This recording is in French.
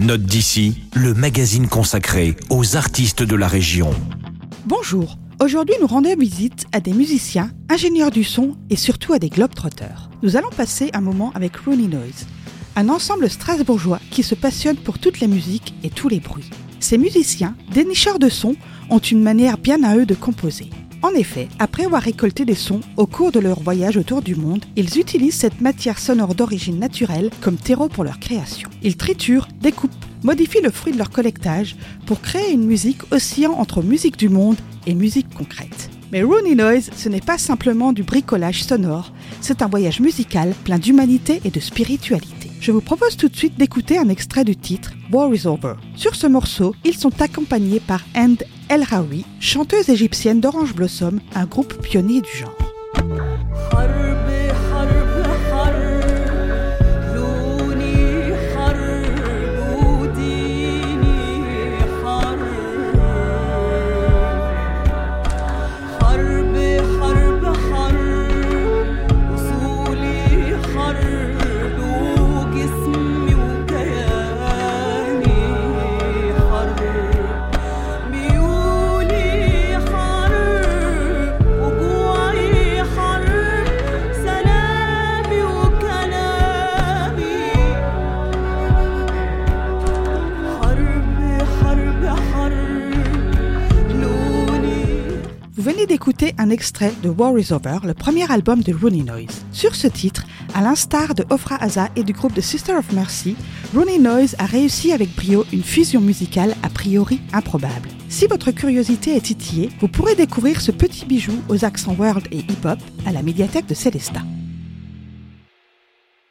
Note d'ici, le magazine consacré aux artistes de la région. Bonjour, aujourd'hui nous rendons visite à des musiciens, ingénieurs du son et surtout à des globetrotters. Nous allons passer un moment avec Rooney Noise, un ensemble strasbourgeois qui se passionne pour toutes les musiques et tous les bruits. Ces musiciens, dénicheurs de sons, ont une manière bien à eux de composer. En effet, après avoir récolté des sons au cours de leur voyage autour du monde, ils utilisent cette matière sonore d'origine naturelle comme terreau pour leur création. Ils triturent, découpent, modifient le fruit de leur collectage pour créer une musique oscillant entre musique du monde et musique concrète. Mais Rooney Noise, ce n'est pas simplement du bricolage sonore, c'est un voyage musical plein d'humanité et de spiritualité. Je vous propose tout de suite d'écouter un extrait du titre War is Over. Sur ce morceau, ils sont accompagnés par End El Rawi, chanteuse égyptienne d'Orange Blossom, un groupe pionnier du genre. Vous venez d'écouter un extrait de War is Over, le premier album de Rooney Noise. Sur ce titre, à l'instar de Ofra Haza et du groupe de Sister of Mercy, Rooney Noise a réussi avec brio une fusion musicale a priori improbable. Si votre curiosité est titillée, vous pourrez découvrir ce petit bijou aux accents world et hip-hop à la médiathèque de Célestat.